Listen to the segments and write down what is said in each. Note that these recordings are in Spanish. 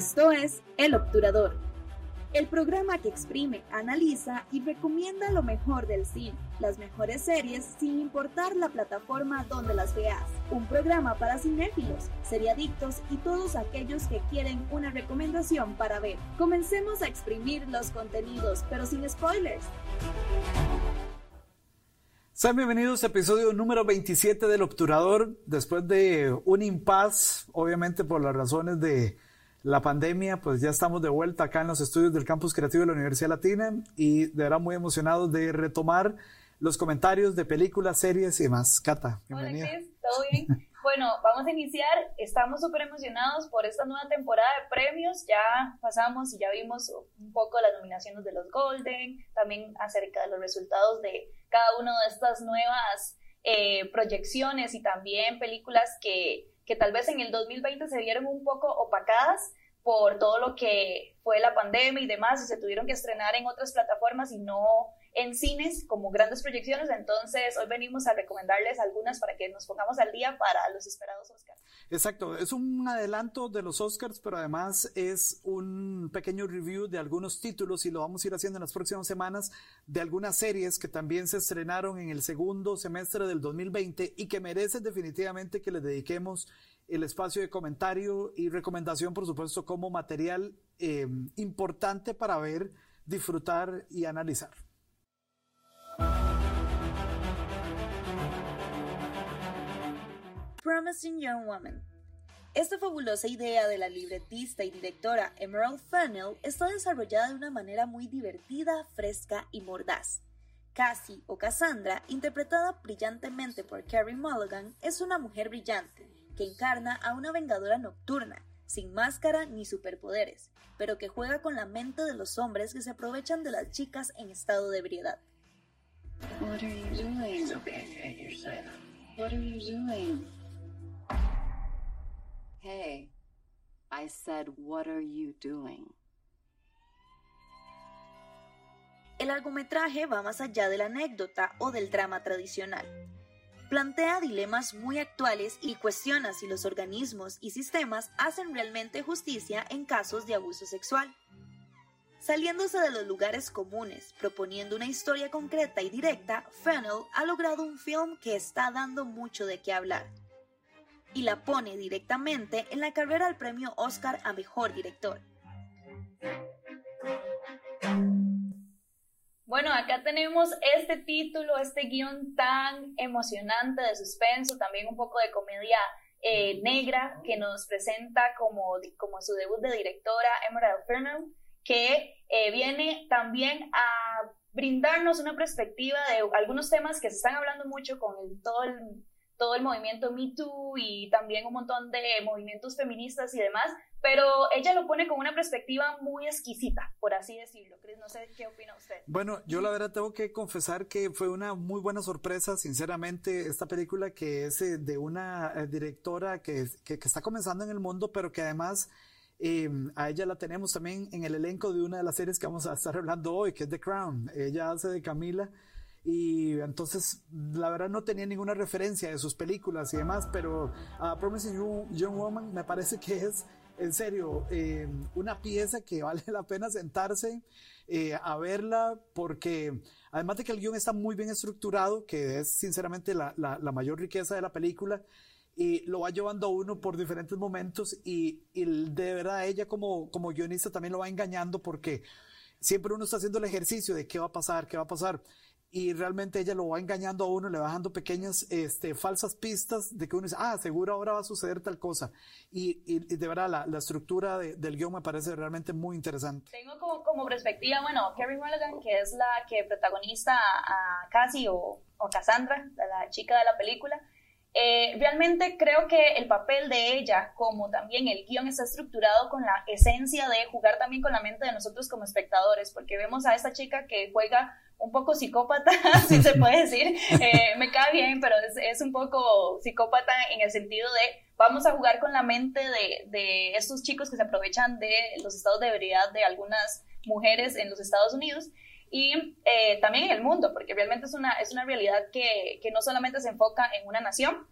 Esto es El Obturador, el programa que exprime, analiza y recomienda lo mejor del cine, las mejores series sin importar la plataforma donde las veas. Un programa para cinéfilos, seriadictos y todos aquellos que quieren una recomendación para ver. Comencemos a exprimir los contenidos, pero sin spoilers. Sean bienvenidos a episodio número 27 del Obturador. Después de un impas, obviamente por las razones de la pandemia, pues ya estamos de vuelta acá en los estudios del Campus Creativo de la Universidad Latina y de verdad muy emocionados de retomar los comentarios de películas, series y demás. Cata, bienvenida. Hola, Chris, ¿todo bien? bueno, vamos a iniciar. Estamos súper emocionados por esta nueva temporada de premios. Ya pasamos y ya vimos un poco las nominaciones de los Golden, también acerca de los resultados de cada una de estas nuevas eh, proyecciones y también películas que que tal vez en el 2020 se vieron un poco opacadas por todo lo que fue la pandemia y demás, y se tuvieron que estrenar en otras plataformas y no en cines como grandes proyecciones. Entonces, hoy venimos a recomendarles algunas para que nos pongamos al día para los esperados Oscars. Exacto, es un adelanto de los Oscars, pero además es un pequeño review de algunos títulos y lo vamos a ir haciendo en las próximas semanas de algunas series que también se estrenaron en el segundo semestre del 2020 y que merecen definitivamente que les dediquemos el espacio de comentario y recomendación, por supuesto, como material eh, importante para ver, disfrutar y analizar. Promising Young Woman. Esta fabulosa idea de la libretista y directora Emerald Fennell está desarrollada de una manera muy divertida, fresca y mordaz. Cassie o Cassandra, interpretada brillantemente por Carrie Mulligan, es una mujer brillante que encarna a una vengadora nocturna, sin máscara ni superpoderes, pero que juega con la mente de los hombres que se aprovechan de las chicas en estado de ebriedad. What are you doing? Hey, I said, what are you doing? El largometraje va más allá de la anécdota o del drama tradicional. Plantea dilemas muy actuales y cuestiona si los organismos y sistemas hacen realmente justicia en casos de abuso sexual. Saliéndose de los lugares comunes, proponiendo una historia concreta y directa, Fennell ha logrado un film que está dando mucho de qué hablar y la pone directamente en la carrera al premio Oscar a Mejor Director. Bueno, acá tenemos este título, este guion tan emocionante de suspenso, también un poco de comedia eh, negra que nos presenta como, como su debut de directora Emerald Fennell, que eh, viene también a brindarnos una perspectiva de algunos temas que se están hablando mucho con todo el todo el movimiento Me Too y también un montón de movimientos feministas y demás, pero ella lo pone con una perspectiva muy exquisita, por así decirlo. Chris, no sé qué opina usted. Bueno, yo la verdad tengo que confesar que fue una muy buena sorpresa, sinceramente, esta película que es eh, de una eh, directora que, que, está comenzando en el mundo, pero que además... Em, a ella la tenemos también en el elenco de una de las series que vamos a estar hablando hoy, que es The Crown. Ella hace de Camila y entonces la verdad no tenía ninguna referencia de sus películas y demás, pero a Promising Young Woman me parece que es en serio eh, una pieza que vale la pena sentarse eh, a verla porque además de que el guion está muy bien estructurado, que es sinceramente la, la, la mayor riqueza de la película, y lo va llevando a uno por diferentes momentos y, y de verdad ella como, como guionista también lo va engañando porque siempre uno está haciendo el ejercicio de qué va a pasar, qué va a pasar y realmente ella lo va engañando a uno, le va dejando pequeñas este, falsas pistas de que uno dice, ah, seguro ahora va a suceder tal cosa. Y, y, de verdad, la, la estructura del guion me parece realmente muy interesante. Tengo como, como perspectiva, bueno, Carrie Mulligan, que es la que protagoniza a Cassie o, o Cassandra, la chica de la película, eh, realmente creo que el papel de ella, como también el guion, está estructurado con la esencia de jugar también con la mente de nosotros como espectadores, porque vemos a esta chica que juega un poco psicópata, si se puede decir, eh, me cae bien, pero es, es, un poco psicópata en el sentido de vamos a jugar con la mente de, de estos chicos que se aprovechan de los estados de ebriedad de algunas mujeres en los Estados Unidos y eh, también en el mundo, porque realmente es una, es una realidad que, que, no solamente se enfoca en una nación.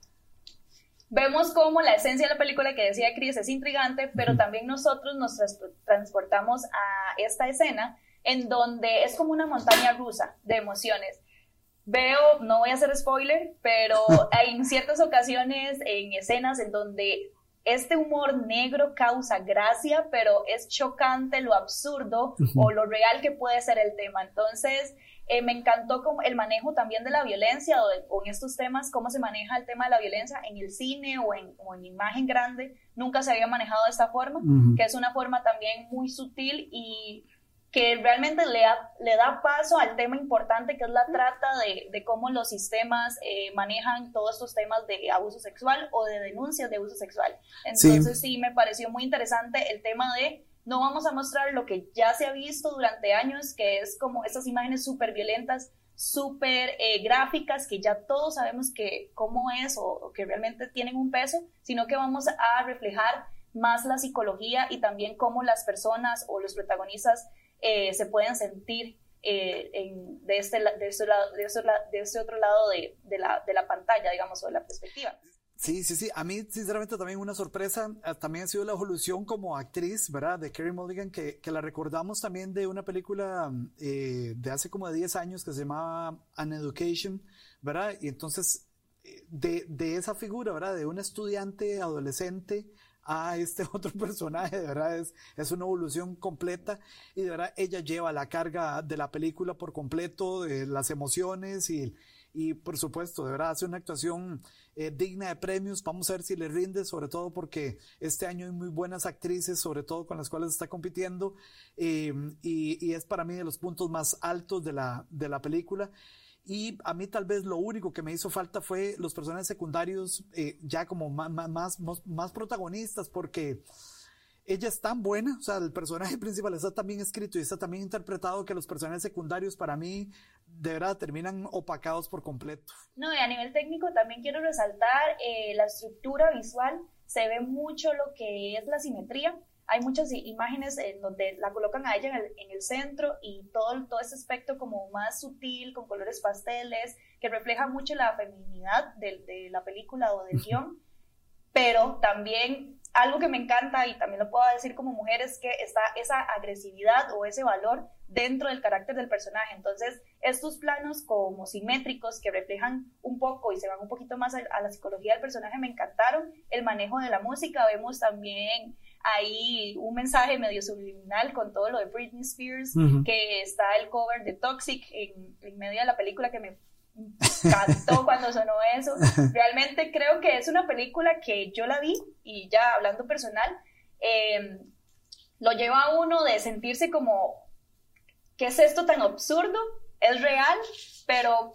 vemos cómo la esencia de la película que decía Chris es intrigante, pero también nosotros nos transportamos a esta escena en donde es como una montaña rusa de emociones. Veo, no voy a hacer spoiler, pero hay en ciertas ocasiones, en escenas en donde este humor negro causa gracia, pero es chocante lo absurdo o lo real que puede ser el tema. Entonces, eh, me encantó como el manejo también de la violencia o, en estos temas, cómo se maneja el tema de la violencia en el cine o en, o en imagen grande. Nunca se había manejado de esta forma, que es una forma también muy sutil y que realmente le, le da paso al tema importante que es la trata de, de cómo los sistemas eh, manejan todos estos temas de abuso sexual o de denuncias de abuso sexual. Entonces sí me pareció muy interesante el tema de no vamos a mostrar lo que ya se ha visto durante años, que es como estas imágenes súper violentas, súper eh, gráficas, que ya todos sabemos que cómo es o, que realmente tienen un peso, sino que vamos a reflejar más la psicología y también cómo las personas o los protagonistas eh, se pueden sentir eh, de, este, de, este, de, este, de este otro lado de, la, de la pantalla, digamos, o de la perspectiva. Sí, sí, sí. A mí, sinceramente, también una sorpresa. Ah, también ha sido la evolución como actriz, ¿verdad? De Kerry Mulligan, que, que la recordamos también de una película eh, de hace como 10 años que se llamaba An Education, ¿verdad? Y entonces, de, de esa figura, ¿verdad? De una estudiante adolescente a este otro personaje, de verdad es, es una evolución completa y de verdad ella lleva la carga de la película por completo, de las emociones y, y por supuesto, de verdad hace una actuación eh, digna de premios. Vamos a ver si le rinde, sobre todo porque este año hay muy buenas actrices, sobre todo con las cuales está compitiendo, eh, y, es para mí de los puntos más altos de la, de la película. Y a mí tal vez lo único que me hizo falta fue los personajes secundarios eh, ya como más, más, más protagonistas, porque ella es tan buena, o sea, el personaje principal está tan bien escrito y está tan bien interpretado que los personajes secundarios para mí de verdad terminan opacados por completo. No, y a nivel técnico también quiero resaltar eh, la estructura visual, se ve mucho lo que es la simetría. Hay muchas imágenes en donde la colocan a ella en el, centro y todo, todo ese aspecto como más sutil, con colores pasteles, que refleja mucho la feminidad de, de la película o del guion, pero también algo que me encanta y también lo puedo decir como mujer es que está esa agresividad o ese valor dentro del carácter del personaje. Entonces, estos planos como simétricos que reflejan un poco y se van un poquito más a, la psicología del personaje me encantaron. El manejo de la música, vemos también ahí un mensaje medio subliminal con todo lo de Britney Spears, que está el cover de Toxic en, en medio de la película que me cantó cuando sonó eso. Realmente creo que es una película que yo la vi y ya hablando personal, em, lo lleva a uno de sentirse como, ¿qué es esto tan absurdo? Es real, pero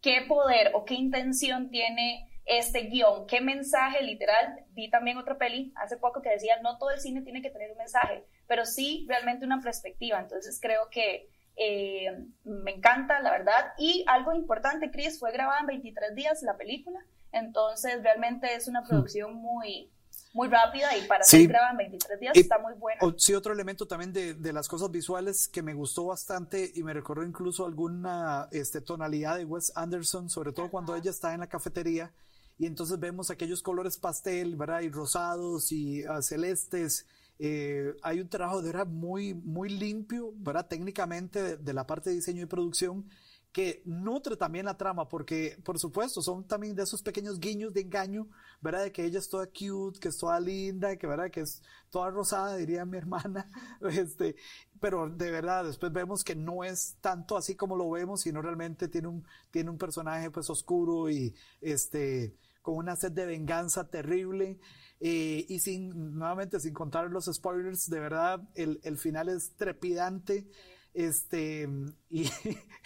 ¿qué poder o qué intención tiene este guion? ¿Qué mensaje literal? Vi también otra peli hace poco que decía, no todo el cine tiene que tener un mensaje, pero sí realmente una perspectiva. Entonces creo que eh, me encanta, la verdad. Y algo importante, Chris, fue grabada en 23 días la película, entonces realmente es una producción muy, muy rápida y para ser grabada en 23 días está muy buena. Sí, otro elemento también de, de, las cosas visuales que me gustó bastante y me recordó incluso alguna este, tonalidad de Wes Anderson, sobre todo cuando ella está en la cafetería y entonces vemos aquellos colores pastel, ¿verdad? Y rosados y uh, celestes eh, hay un trabajo de verdad muy, muy limpio, ¿verdad? Técnicamente de, la parte de diseño y producción que nutre también la trama, porque por supuesto son también de esos pequeños guiños de engaño, ¿verdad? De que ella es toda cute, que es toda linda, que, ¿verdad? Que es toda rosada, diría mi hermana, este, pero de verdad después vemos que no es tanto así como lo vemos, sino realmente tiene un, tiene un personaje pues oscuro y este, con una sed de venganza terrible. Eh, y sin, nuevamente, sin contar los spoilers, de verdad, el, el final es trepidante. Este, y,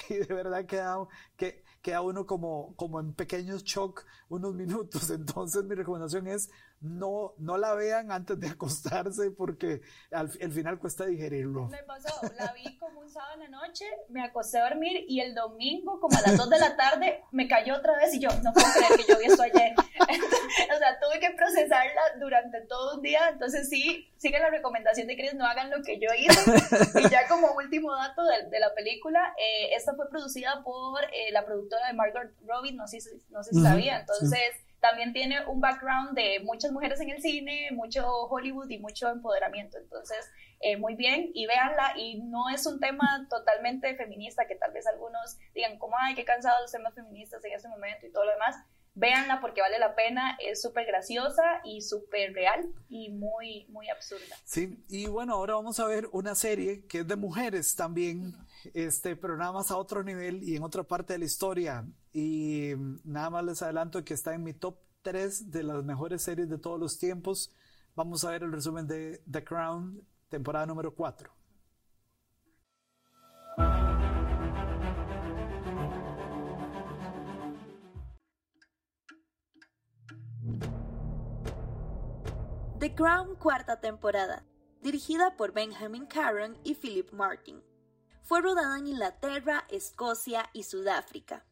de verdad queda, que, queda uno como, como en pequeños shock unos minutos. Entonces, mi recomendación es no, no la vean antes de acostarse porque al, final cuesta digerirlo. Me pasó, la vi como un sábado en la noche, me acosté a dormir y el domingo, como a las 2 de la tarde, me cayó otra vez y yo, no puedo creer que yo vi esto ayer. o sea, tuve que procesarla durante todo un día, entonces sí, sigan la recomendación de Chris, no hagan lo que yo hice. Y ya como último dato de, de la película, eh, esta fue producida por eh, la productora de Margaret Robbie, no sé, no sé si sabía, entonces también tiene un background de muchas mujeres en el cine, mucho Hollywood y mucho empoderamiento. Entonces, eh, muy bien y véanla. Y no es un tema totalmente feminista, que tal vez algunos digan, como, ay, qué cansados los temas feministas en este momento y todo lo demás. Véanla porque vale la pena, es súper graciosa y súper real y muy, muy absurda. Sí, y bueno, ahora vamos a ver una serie que es de mujeres también, este, pero nada más a otro nivel y en otra parte de la historia. Y nada más les adelanto que está en mi top 3 de las mejores series de todos los tiempos. Vamos a ver el resumen de The Crown, temporada número 4. The Crown cuarta temporada, dirigida por Benjamin Caron y Philip Martin. Fue rodada en Inglaterra, Escocia y Sudáfrica.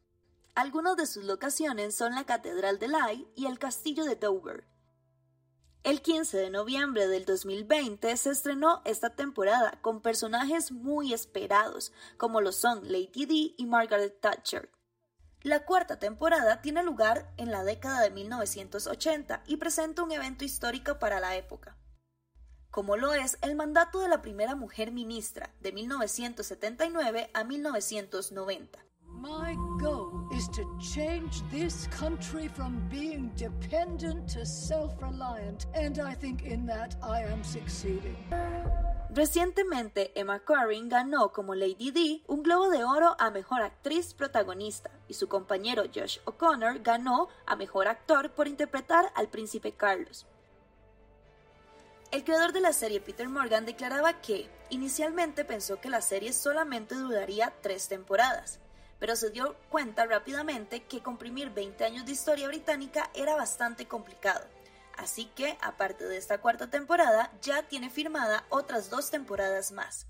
Algunas de sus locaciones son la Catedral de Lye y el Castillo de Dover. El 15 de noviembre del 2020 se estrenó esta temporada con personajes muy esperados, como lo son Lady Di y Margaret Thatcher. La cuarta temporada tiene lugar en la década de 1980 y presenta un evento histórico para la época, como lo es el mandato de la primera mujer ministra de 1979 a 1990. My goal is to change this country from being dependent to self-reliant, and I think in that I am succeeding. Recientemente, Emma Corrin ganó como Lady Di un Globo de Oro a Mejor Actriz Protagonista y su compañero Josh O'Connor ganó a Mejor Actor por interpretar al Príncipe Carlos. El creador de la serie, Peter Morgan, declaraba que inicialmente pensó que la serie solamente duraría tres temporadas, pero se dio cuenta rápidamente que comprimir 20 años de historia británica era bastante complicado. Así que, aparte de esta cuarta temporada, ya tiene firmada otras dos temporadas más.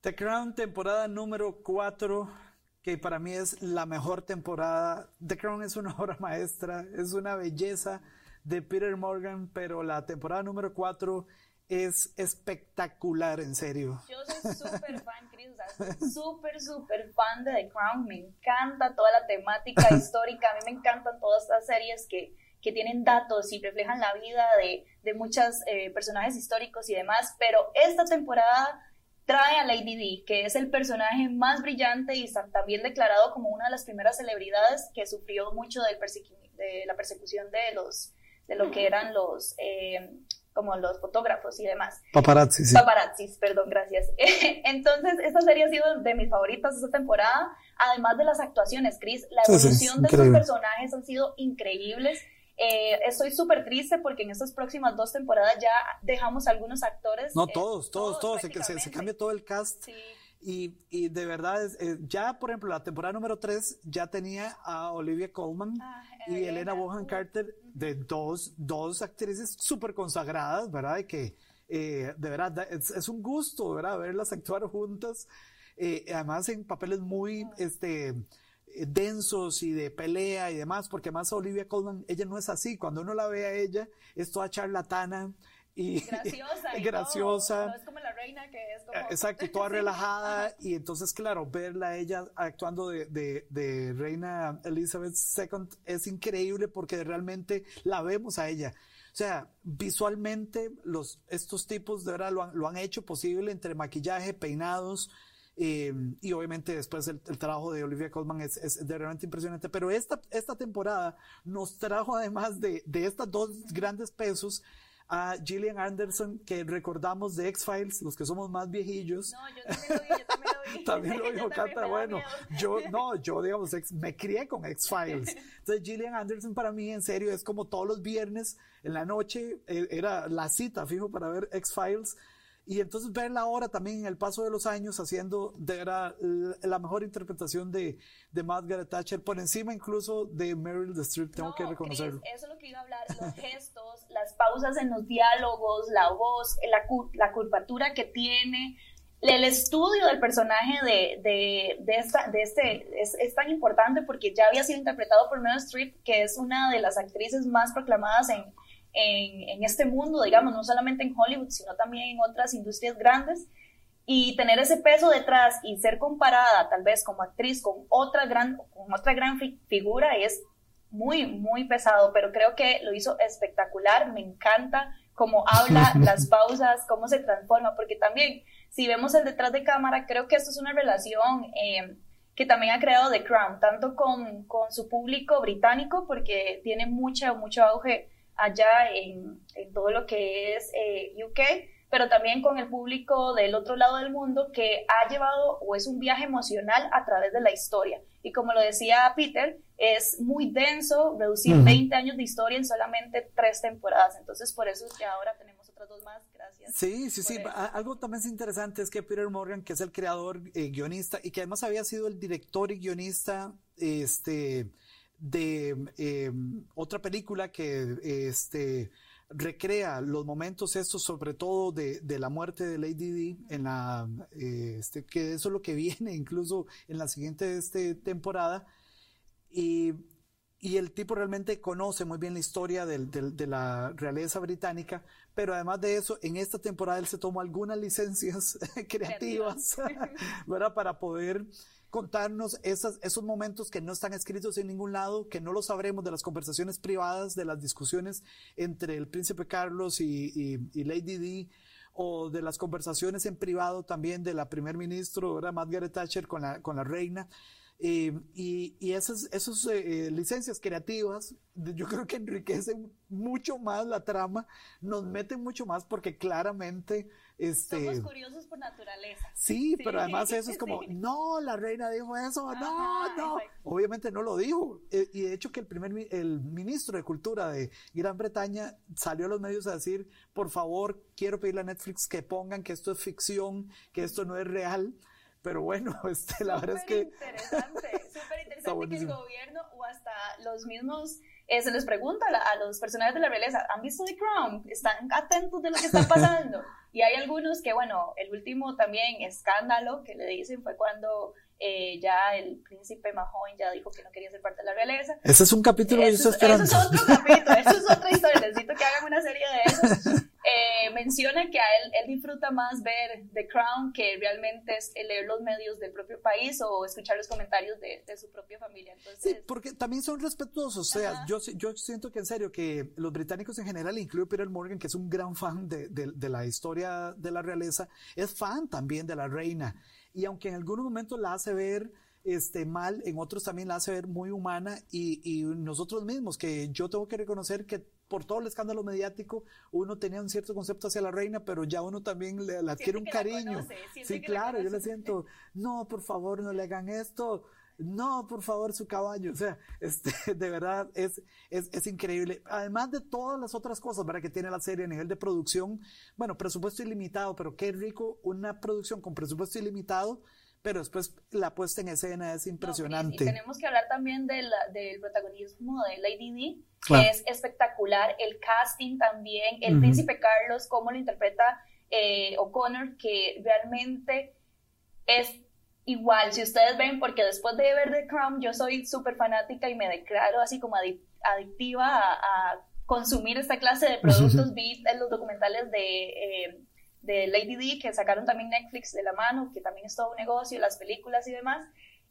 The Crown, temporada número 4, que para mí es la mejor temporada. The Crown es una obra maestra, es una belleza de Peter Morgan, pero la temporada número 4 es espectacular, en serio. Yo soy súper fan, Chris, súper, súper fan de The Crown. Me encanta toda la temática histórica. A mí me encantan todas estas series que, que tienen datos y reflejan la vida de, de muchos eh, personajes históricos y demás. Pero esta temporada trae a Lady Di, que es el personaje más brillante y también declarado como una de las primeras celebridades que sufrió mucho de, de la persecución de los de lo que eran los eh, como los fotógrafos y demás. Paparazzi, sí. Paparazzis, perdón, gracias. Entonces, esta serie ha sido de mis favoritas esta temporada, además de las actuaciones, Chris, la evolución de sus personajes han sido increíbles. Eh, estoy súper triste porque en estas próximas dos temporadas ya dejamos algunos actores. No, todos, eh, todos, todos, se, se, cambia todo el cast. Sí. Y, y, de verdad, eh, ya por ejemplo, la temporada número 3 ya tenía a Olivia Colman ah, y Elena Bohan Carter, de dos, dos actrices súper consagradas, ¿verdad? Y que de verdad es, es, un gusto, ¿verdad? Verlas actuar juntas, además en papeles muy, este, densos y de pelea y demás, porque además Olivia Colman, ella no es así, cuando uno la ve a ella, es toda charlatana, y graciosa. Y graciosa. No, es como la reina que es como... Exacto, toda relajada. y entonces, claro, verla a ella actuando de, de, de, reina Elizabeth II es increíble porque realmente la vemos a ella. O sea, visualmente los, estos tipos de verdad lo han, lo han hecho posible entre maquillaje, peinados, eh, y obviamente después el, el, trabajo de Olivia Colman es, es, realmente impresionante. Pero esta, esta temporada nos trajo además de, de estas dos grandes pesos, a Gillian Anderson, que recordamos de X-Files, los que somos más viejillos. No, yo también lo vi, yo también lo vi. también lo dijo Cata, bueno, yo, no, yo digamos, me crié con X-Files. Entonces Gillian Anderson para mí, en serio, es como todos los viernes en la noche, eh, era la cita, fijo, para ver X-Files. Y entonces verla ahora también en el paso de los años haciendo de verdad la mejor interpretación de, de Margaret Thatcher, por encima incluso de Meryl Streep, tengo no, que reconocerlo. Chris, eso es lo que iba a hablar, los gestos, las pausas en los diálogos, la voz, la, la curvatura que tiene, el estudio del personaje de, de, de, esta, de este es, es, tan importante porque ya había sido interpretado por Meryl Streep, que es una de las actrices más proclamadas en, en, en, este mundo, digamos, no solamente en Hollywood, sino también en otras industrias grandes. Y tener ese peso detrás y ser comparada tal vez como actriz con otra gran, con otra gran figura es muy, muy pesado, pero creo que lo hizo espectacular, me encanta cómo habla, las pausas, cómo se transforma, porque también si vemos el detrás de cámara, creo que esto es una relación eh, que también ha creado The Crown, tanto con, con, su público británico, porque tiene mucho, mucho auge allá en, en todo lo que es eh, UK, pero también con el público del otro lado del mundo que ha llevado o es un viaje emocional a través de la historia. Y como lo decía Peter, es muy denso reducir 20 años de historia en solamente tres temporadas. Entonces, por eso es que ahora tenemos otras dos más. Gracias. Sí, sí, sí. Algo también es interesante es que Peter Morgan, que es el creador, eh, guionista, y que además había sido el director y guionista, este de eh, otra película que este recrea los momentos estos, sobre todo de, de la muerte de Lady Di, en la, eh, este, que eso es lo que viene incluso en la siguiente este, temporada. Y, y, el tipo realmente conoce muy bien la historia del, del, de la realeza británica, pero además de eso, en esta temporada él se tomó algunas licencias creativas, ¿verdad? Para poder contarnos esas, esos momentos que no están escritos en ningún lado, que no lo sabremos de las conversaciones privadas, de las discusiones entre el príncipe Carlos y, y, Lady Di, o de las conversaciones en privado también de la primer ministro, era Margaret Thatcher con la, con la reina. Eh, y, y, esas, esas eh, licencias creativas, yo creo que enriquecen mucho más la trama, nos meten mucho más porque claramente este, Somos curiosos por naturaleza. Sí, pero además eso es como, no, la reina dijo eso, no, no. Obviamente no lo dijo. Eh, y de hecho que el primer el ministro de Cultura de Gran Bretaña salió a los medios a decir, por favor, quiero pedirle a Netflix que pongan que esto es ficción, que esto no es real. Pero bueno, este, la verdad es que... Interesante, súper interesante que el gobierno o hasta los mismos eh, se les pregunta a, los personajes de la realeza, ¿han visto The Crown? ¿Están atentos de lo que está pasando? y hay algunos que, bueno, el último también escándalo que le dicen fue cuando eh, ya el príncipe más joven ya dijo que no quería ser parte de la realeza. Ese es un capítulo eso, eso es otro capítulo, eso es otra historia, necesito que hagan una serie de eso. Eh, menciona que a él, él disfruta más ver The Crown que realmente es leer los medios del propio país o escuchar los comentarios de, de su propia familia. Entonces, sí, porque también son respetuosos, o sea, yo, yo siento que en serio que los británicos en general, incluido Peter Morgan, que es un gran fan de, de, de la historia de la realeza, es fan también de la reina y aunque en algunos momentos la hace ver este, mal, en otros también la hace ver muy humana y, y nosotros mismos, que yo tengo que reconocer que por todo el escándalo mediático, uno tenía un cierto concepto hacia la reina, pero ya uno también le, adquiere un cariño. sí, claro, yo le siento, no, por favor, no le hagan esto, no, por favor, su caballo. O sea, este, de verdad es, es, es, increíble. Además de todas las otras cosas, ¿verdad? Que tiene la serie a nivel de producción. Bueno, presupuesto ilimitado, pero qué rico una producción con presupuesto ilimitado. Pero después la puesta en escena es impresionante. y, tenemos que hablar también del protagonismo de Lady Di, que es espectacular. El casting también, el príncipe Carlos, cómo lo interpreta eh, O'Connor, que realmente es igual, si ustedes ven, porque después de ver The Crown, yo soy súper fanática y me declaro así como adictiva a, consumir esta clase de productos. Vi en los documentales de, eh, de Lady D que sacaron también Netflix de la mano, que también es todo un negocio, las películas y demás.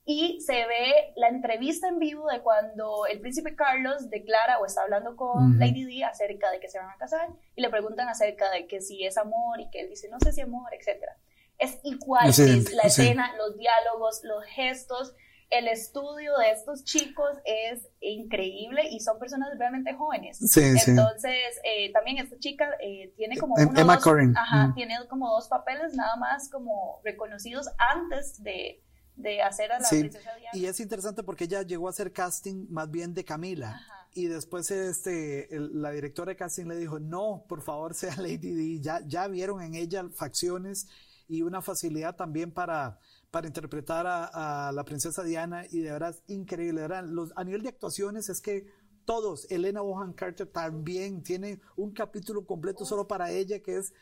Y se ve la entrevista en vivo de cuando el príncipe Carlos declara o está hablando con Lady D acerca de que se van a casar y le preguntan acerca de que si es amor y que él dice no sé si amor, etcétera es igual, es la escena, los diálogos, los gestos, el estudio de estos chicos es increíble y son personas realmente jóvenes. Sí, Entonces, eh, también esta chica eh, tiene como em, Emma dos, ajá, mm. tiene como dos papeles nada más como reconocidos antes de, de hacer a la princesa Diana. Y es interesante porque ella llegó a hacer casting más bien de Camila. Ajá. Y después este, la directora de casting le dijo, no, por favor sea Lady D, ya, ya vieron en ella facciones y una facilidad también para, para interpretar a, la princesa Diana y de verdad increíble. Los, a nivel de actuaciones es que todos, Elena Bohan Carter también tiene un capítulo completo solo para ella que es,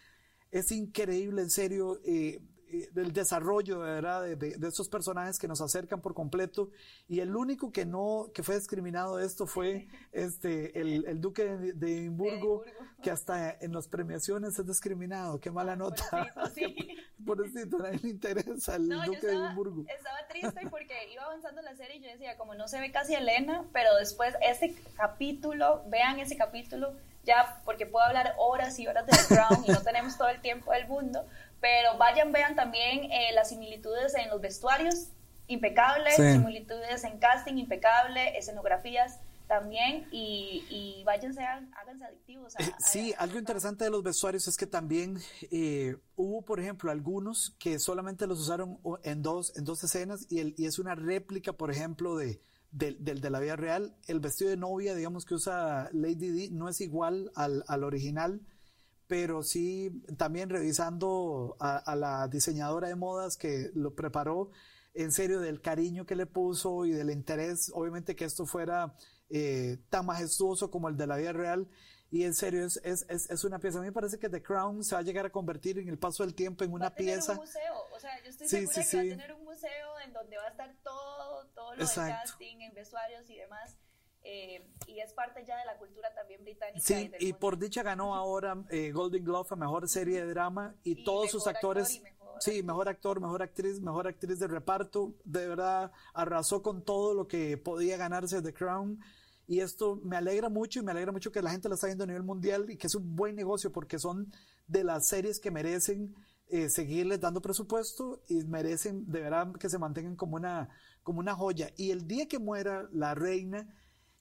es increíble, en serio. Eh, el desarrollo ¿verdad? De, de, estos personajes que nos acercan por completo. Y el único que no que fue discriminado de esto fue este el, el duque de, de, Edimburgo, que hasta en las premiaciones es discriminado. Qué mala nota. pobrecito, nadie le interesa el duque estaba, de Edimburgo. estaba triste porque iba avanzando la serie y yo decía como no se ve casi Elena pero después este capítulo vean ese capítulo ya porque puedo hablar horas y horas de The Crown y no tenemos todo el tiempo del mundo, pero vayan, vean también eh, las similitudes en los vestuarios, impecables, similitudes en casting, impecable, escenografías también y, y váyanse, háganse adictivos. A, eh, sí, algo interesante de los vestuarios es que también eh, hubo, por ejemplo, algunos que solamente los usaron en dos, en dos escenas y, el, y es una réplica, por ejemplo, de, del, de la vida real. El vestido de novia, digamos que usa Lady D, no es igual al, al original pero sí también revisando a, la diseñadora de modas que lo preparó, en serio del cariño que le puso y del interés, obviamente que esto fuera eh, tan majestuoso como el de la vida real. Y en serio, es, es, es, una pieza. A mí me parece que The Crown se va a llegar a convertir en el paso del tiempo en una va a tener pieza. un museo, o sea, yo estoy segura que va a tener un museo en donde va a estar todo, todo lo de casting, en vestuarios y demás. Eh, y es parte ya de la cultura también británica. Sí, y, por dicha ganó ahora eh, Golden Glove a Mejor Serie de Drama y, todos sus actores... sí, mejor actor, mejor actriz, mejor actriz de reparto. De verdad, arrasó con todo lo que podía ganarse The Crown. Y esto me alegra mucho y me alegra mucho que la gente la está viendo a nivel mundial y que es un buen negocio porque son de las series que merecen eh, seguirles dando presupuesto y merecen de verdad que se mantengan como una, como una joya. Y el día que muera la reina,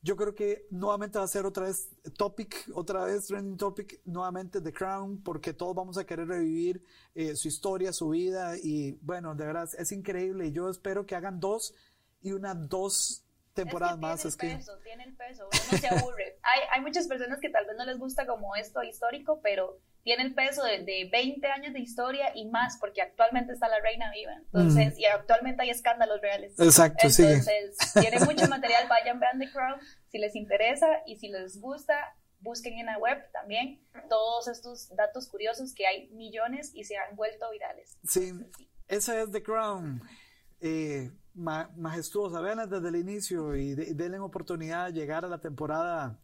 yo creo que nuevamente va a ser otra vez topic, otra vez trending topic, nuevamente The Crown, porque todos vamos a querer revivir eh, su historia, su vida y bueno, de verdad es increíble. Y yo espero que hagan dos y una dos temporadas más. Es que peso, tiene el peso, uno no se aburre. hay, hay muchas personas que tal vez no les gusta como esto histórico, pero tiene el peso de, de, 20 años de historia y más, porque actualmente está la reina viva. Entonces, y actualmente hay escándalos reales. Exacto, Entonces, tiene mucho material, vayan, vean The Crown, si les interesa y si les gusta, busquen en la web también todos estos datos curiosos que hay millones y se han vuelto virales. Sí, esa es The Crown. Eh, majestuosa, veanla desde el inicio y denle oportunidad de llegar a la temporada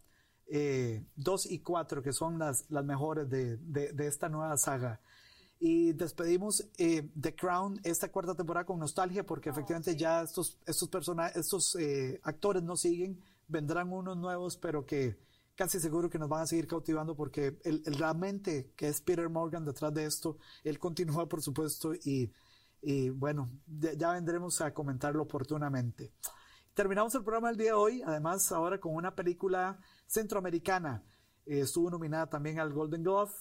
eh, 2 y 4, que son las, las mejores de, de, esta nueva saga. Y despedimos eh, The Crown esta cuarta temporada con nostalgia, porque oh, efectivamente ya estos, estos, personajes, estos eh, actores no siguen, vendrán unos nuevos, pero que casi seguro que nos van a seguir cautivando porque el, el, la mente que es Peter Morgan detrás de esto, él continúa por supuesto y, y bueno, ya vendremos a comentarlo oportunamente. Terminamos el programa del día de hoy, además ahora con una película centroamericana. Eh, estuvo nominada también al Golden Glove,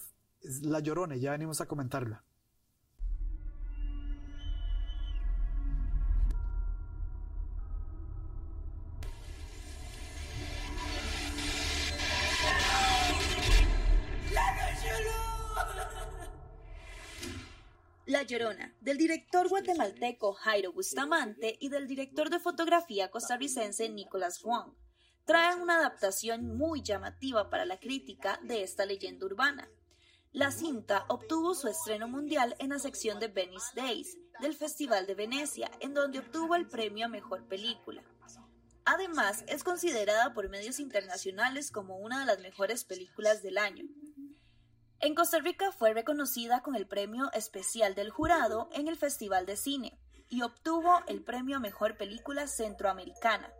La Llorona, ya venimos a comentarla. Llorona, del director guatemalteco Jairo Bustamante y del director de fotografía costarricense Nicolas Wong traen una adaptación muy llamativa para la crítica de esta leyenda urbana. La cinta obtuvo su estreno mundial en la sección de Venice Days del Festival de Venecia, en donde obtuvo el premio a Mejor Película. Además, es considerada por medios internacionales como una de las mejores películas del año. En Costa Rica fue reconocida con el premio especial del jurado en el Festival de Cine y obtuvo el premio a Mejor Película Centroamericana,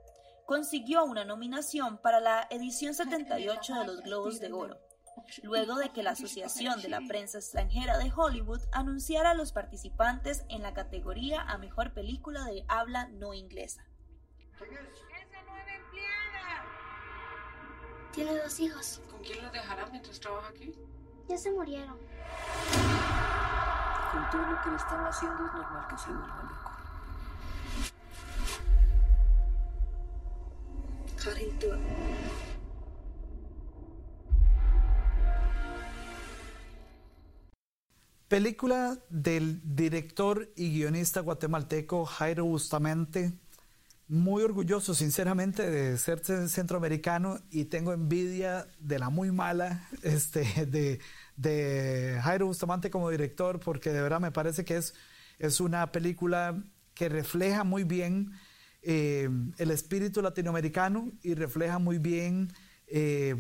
consiguió una nominación para la edición 78 de los Globos de Oro, luego de que la Asociación de la Prensa Extranjera de Hollywood anunciara a los participantes en la categoría a Mejor Película de Habla No Inglesa. ¡Esa nueva empleada! Tiene dos hijos. ¿Con quién los dejará mientras trabaja aquí? Ya se murieron. Con todo lo que le están haciendo es normal que se vuelva loco. Película del director y guionista guatemalteco Jairo Bustamante. Muy orgulloso, sinceramente, de ser centroamericano y tengo envidia de la muy mala este, de, de Jairo Bustamante como director, porque de verdad me parece que es Es una película que refleja muy bien eh, el espíritu latinoamericano y refleja muy bien eh,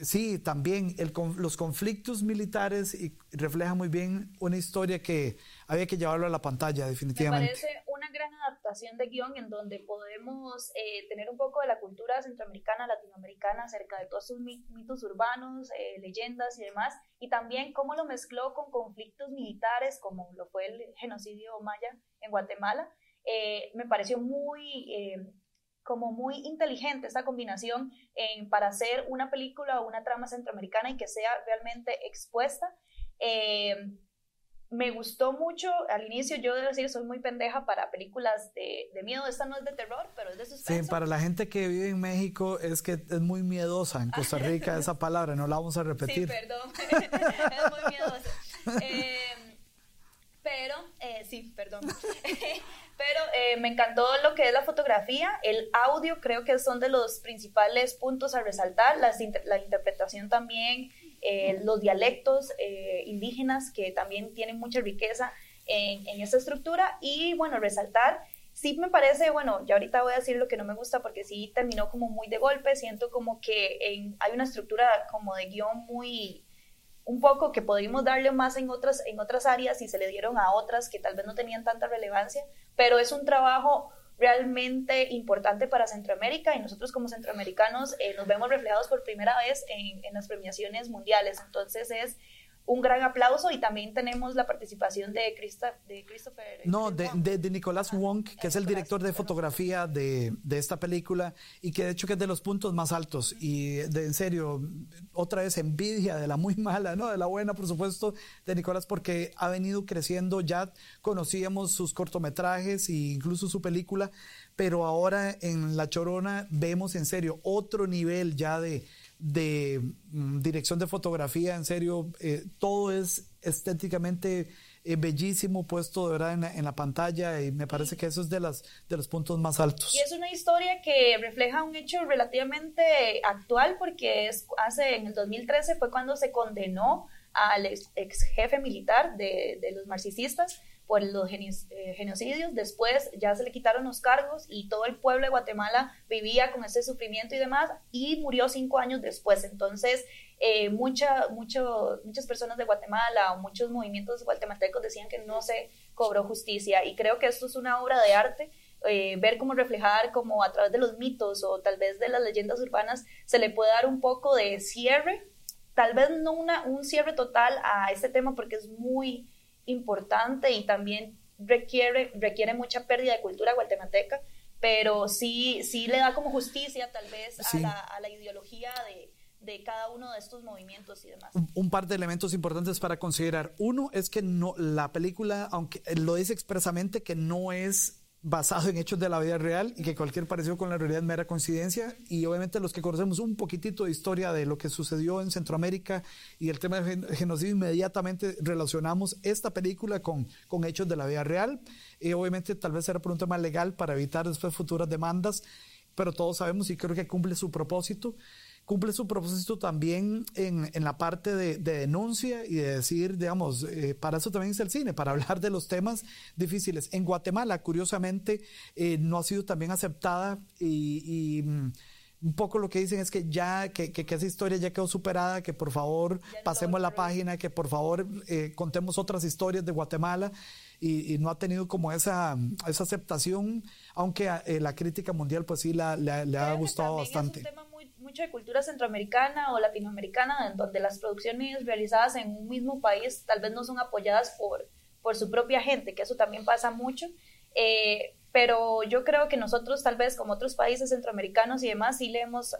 Sí, también el, los conflictos militares y refleja muy bien una historia que había que llevarlo a la pantalla, definitivamente. Gran adaptación de guion en donde podemos eh, tener un poco de la cultura centroamericana, latinoamericana, acerca de todos sus mitos urbanos, eh, leyendas y demás, y también cómo lo mezcló con conflictos militares, como lo fue el genocidio maya en Guatemala. Eh, me pareció muy como muy inteligente esta combinación en, para hacer una película o una trama centroamericana y que sea realmente expuesta. Me gustó mucho al inicio, yo debo decir, soy muy pendeja para películas de, de, miedo. Esta no es de terror, pero es de suspenso. Sí, para la gente que vive en México es que es muy miedosa. En Costa Rica esa palabra, no la vamos a repetir. Sí, perdón. es muy miedosa. Eh, pero, eh, sí, perdón. Pero eh, me encantó lo que es la fotografía, el audio creo que son de los principales puntos a resaltar, la, la interpretación también, eh, los dialectos eh, indígenas que también tienen mucha riqueza en, en esta estructura. Y bueno, resaltar sí me parece, bueno, ya ahorita voy a decir lo que no me gusta porque sí terminó como muy de golpe, siento como que hay una estructura como de guion muy, un poco que podríamos darle más en otras, en otras áreas y se le dieron a otras que tal vez no tenían tanta relevancia, pero es un trabajo realmente importante para Centroamérica y nosotros como centroamericanos eh, nos vemos reflejados por primera vez en, en las premiaciones mundiales. Entonces es un gran aplauso y también tenemos la participación de, de Christopher. No, de, de, Nicolás Wong, que es el director de fotografía de, de, esta película y que de hecho que es de los puntos más altos. Y de, en serio, otra vez envidia de la muy mala, ¿no? De la buena, por supuesto, de Nicolás, porque ha venido creciendo. Ya conocíamos sus cortometrajes e incluso su película, pero ahora en La Chorona vemos en serio otro nivel ya de de mm, dirección de fotografía, en serio, eh, todo es estéticamente eh, bellísimo puesto de verdad en la, pantalla y me parece que eso es de, las, de los puntos más altos. Y es una historia que refleja un hecho relativamente actual porque es, hace en el 2013 fue cuando se condenó al ex, jefe militar de, de los marxistas por los eh, genocidios. Después ya se le quitaron los cargos y todo el pueblo de Guatemala vivía con ese sufrimiento y demás y murió cinco años después. Entonces, eh, mucha, muchas personas de Guatemala o muchos movimientos guatemaltecos decían que no se cobró justicia y creo que esto es una obra de arte. Eh, ver cómo reflejar como a través de los mitos o tal vez de las leyendas urbanas se le puede dar un poco de cierre, tal vez no una, un cierre total a este tema porque es muy, importante y también requiere, requiere mucha pérdida de cultura guatemalteca, pero sí, sí le da como justicia tal vez a, la, a la, ideología de, de, cada uno de estos movimientos y demás. Un, un, par de elementos importantes para considerar. Uno es que no, la película, aunque lo dice expresamente, que no es basado en hechos de la vida real y que cualquier parecido con la realidad es mera coincidencia. Y obviamente los que conocemos un poquitito de historia de lo que sucedió en Centroamérica y el tema del genocidio inmediatamente relacionamos esta película con, con hechos de la vida real. Y obviamente tal vez era por un tema legal para evitar después futuras demandas pero todos sabemos y creo que cumple su propósito cumple su propósito también en, en la parte de, de, denuncia y de decir, digamos, eh, para eso también es el cine, para hablar de los temas difíciles. En Guatemala, curiosamente, eh, no ha sido también aceptada y, y mm, un poco lo que dicen es que ya, que, que, que, esa historia ya quedó superada, que por favor pasemos la página, que por favor eh, contemos otras historias de Guatemala y, y, no ha tenido como esa, esa aceptación, aunque eh, la crítica mundial pues sí la, la, le ha gustado bastante mucho de cultura centroamericana o latinoamericana, en donde las producciones realizadas en un mismo país tal vez no son apoyadas por, por su propia gente, que eso también pasa mucho. Eh, pero yo creo que nosotros tal vez como otros países centroamericanos y demás sí le hemos,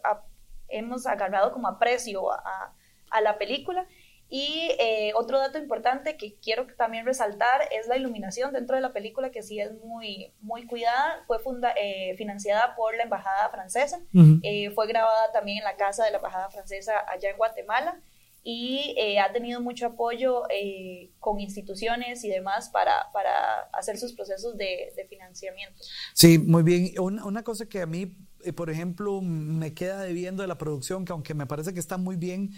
hemos agarrado como aprecio a, a la película y eh, otro dato importante que quiero también resaltar es la iluminación dentro de la película, que sí es muy, muy cuidada. Fue funda, eh, financiada por la Embajada Francesa. eh, fue grabada también en la casa de la Embajada Francesa allá en Guatemala. Y eh, ha tenido mucho apoyo eh, con instituciones y demás para, para hacer sus procesos de, de financiamiento. Sí, muy bien. Una, una cosa que a mí, eh, por ejemplo, me queda debiendo de la producción, que aunque me parece que está muy bien,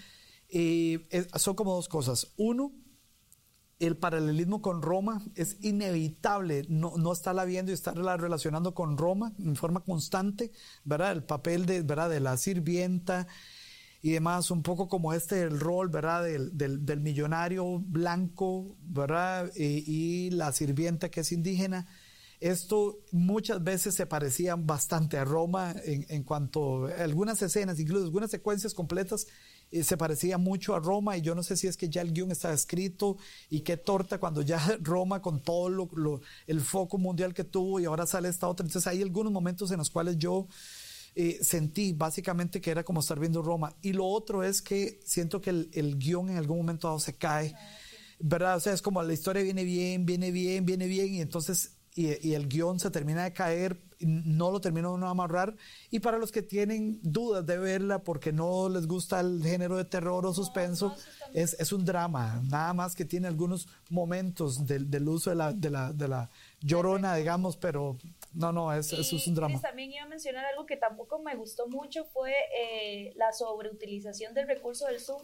eh, son como dos cosas. Uno, el paralelismo con Roma es inevitable, no, no estarla viendo y estarla relacionando con Roma en forma constante, ¿verdad? El papel de, ¿verdad? de la sirvienta y demás, un poco como este el rol, ¿verdad? Del, del, del millonario blanco, ¿verdad? Y, y, la sirvienta que es indígena. Esto muchas veces se parecía bastante a Roma en, en cuanto a algunas escenas, incluso algunas secuencias completas se parecía mucho a Roma y yo no sé si es que ya el guion estaba escrito y qué torta cuando ya Roma con todo lo, el foco mundial que tuvo y ahora sale esta otra. Entonces hay algunos momentos en los cuales yo eh, sentí básicamente que era como estar viendo Roma. Y lo otro es que siento que el, guion en algún momento dado se cae, ¿verdad? O sea, es como la historia viene bien, viene bien, viene bien y entonces y el guion se termina de caer no lo termino de amarrar. Y para los que tienen dudas de verla porque no les gusta el género de terror o suspenso, no, no, es, es, un drama, nada más que tiene algunos momentos del, del uso de la, de, la, de la llorona, digamos, pero no, no, es, y, eso es un drama. Chris, también iba a mencionar algo que tampoco me gustó mucho, fue eh, la sobreutilización del recurso del zoom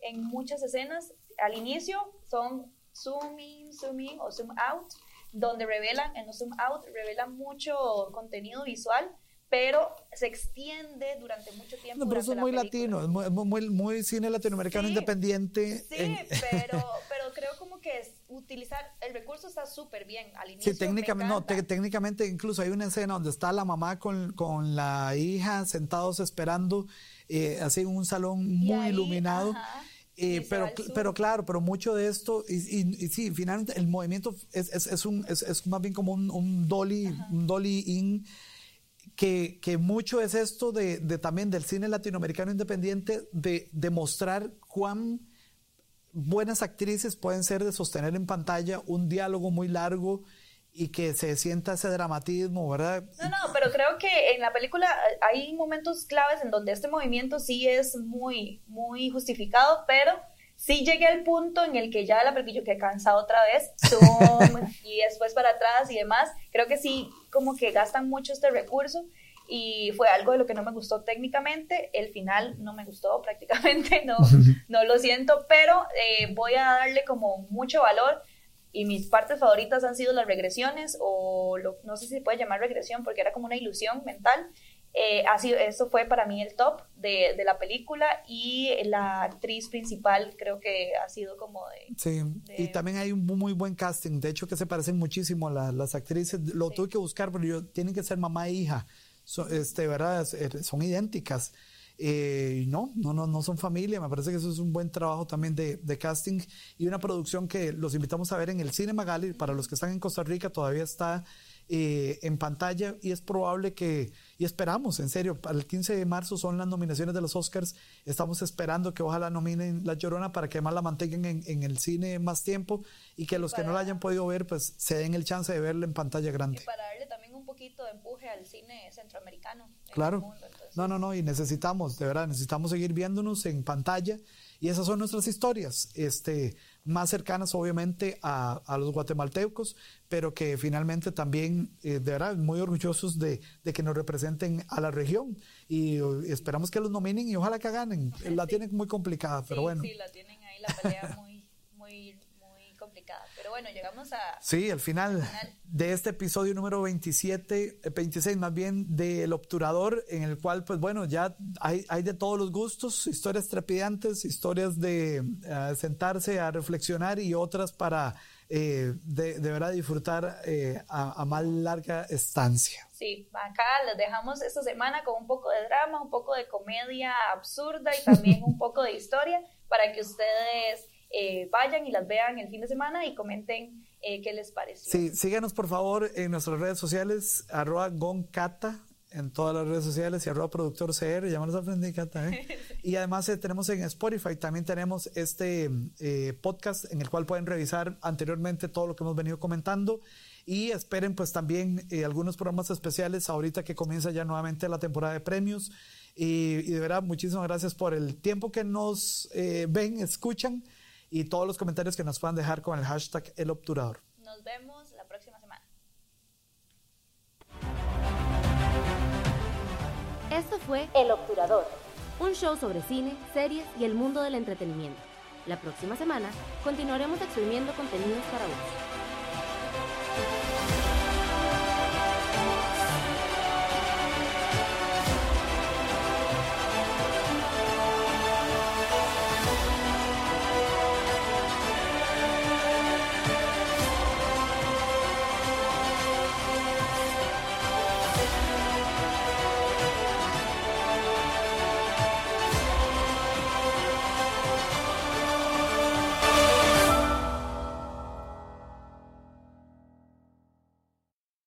en muchas escenas. Al inicio son zoom in, zoom in o zoom out donde revelan, en los zoom out, revelan mucho contenido visual, pero se extiende durante mucho tiempo. No, pero eso es muy latino, es muy, muy, muy, cine latinoamericano sí, independiente. Sí, en... pero, pero creo como que es utilizar, el recurso está súper bien al inicio. Sí, técnicamente, no, técnicamente incluso hay una escena donde está la mamá con, con la hija sentados esperando, eh, así en un salón muy ahí, iluminado. Ajá. Eh, pero, pero claro, pero mucho de esto, y, y, y sí, finalmente el movimiento es, es, es, un, es, es más bien como un, un dolly, Ajá. un dolly in, que, que, mucho es esto de, de, también del cine latinoamericano independiente, de, de mostrar cuán buenas actrices pueden ser de sostener en pantalla un diálogo muy largo y que se sienta ese dramatismo, ¿verdad? No, no, pero creo que en la película hay momentos claves en donde este movimiento sí es muy, muy justificado, pero sí llegué al punto en el que ya la película, que cansado otra vez, zoom, y después para atrás y demás, creo que sí como que gastan mucho este recurso y fue algo de lo que no me gustó técnicamente, el final no me gustó prácticamente, no, no lo siento, pero eh, voy a darle como mucho valor y mis partes favoritas han sido las regresiones o lo, no sé si se puede llamar regresión porque era como una ilusión mental. Eh, así, eso fue para mí el top de, de, la película y la actriz principal creo que ha sido como de... Sí, de... y también hay un muy buen casting, de hecho que se parecen muchísimo la, las actrices, lo sí. tuve que buscar, pero yo, tienen que ser mamá e hija, so, este, ¿verdad? son idénticas. Eh, no, no, no, no son familia. Me parece que eso es un buen trabajo también de, de, casting y una producción que los invitamos a ver en el Cine Magali. Para los que están en Costa Rica, todavía está eh, en pantalla y es probable que, y esperamos, en serio, para el 15 de marzo son las nominaciones de los Oscars. Estamos esperando que ojalá nominen La Llorona para que más la mantengan en, en el cine más tiempo y que los para, que no la hayan podido ver, pues se den el chance de verla en pantalla grande. Y para darle también poquito de empuje al cine centroamericano. Claro. Mundo, no, no, no, y necesitamos, de verdad, necesitamos seguir viéndonos en pantalla y esas son nuestras historias, este, más cercanas obviamente a, a los guatemaltecos, pero que finalmente también, eh, de verdad, muy orgullosos de, de, que nos representen a la región y uh, esperamos que los nominen y ojalá que ganen. La tienen muy complicada, pero sí, bueno. Sí, la tienen ahí la pelea muy complicada. Pero bueno, llegamos a... Sí, final, al final. de este episodio número 27, 26 más bien, de El Obturador, en el cual, pues bueno, ya hay, hay de todos los gustos, historias trepidantes, historias de uh, sentarse a reflexionar y otras para eh, de, de, verdad disfrutar eh, a, a, más larga estancia. Sí, acá les dejamos esta semana con un poco de drama, un poco de comedia absurda y también un poco de historia para que ustedes eh, vayan y las vean el fin de semana y comenten eh, qué les pareció. Sí, síganos por favor en nuestras redes sociales, arroba goncata, en todas las redes sociales y arroba productor CR, ya me los aprendí, Cata, ¿eh? y además eh, tenemos en Spotify, también tenemos este eh, podcast en el cual pueden revisar anteriormente todo lo que hemos venido comentando y esperen pues también eh, algunos programas especiales ahorita que comienza ya nuevamente la temporada de premios y, y de verdad muchísimas gracias por el tiempo que nos eh, ven, escuchan y todos los comentarios que nos puedan dejar con el hashtag El Obturador. Nos vemos la próxima semana. Esto fue El Obturador, un show sobre cine, series y el mundo del entretenimiento. La próxima semana continuaremos exprimiendo contenidos para vos.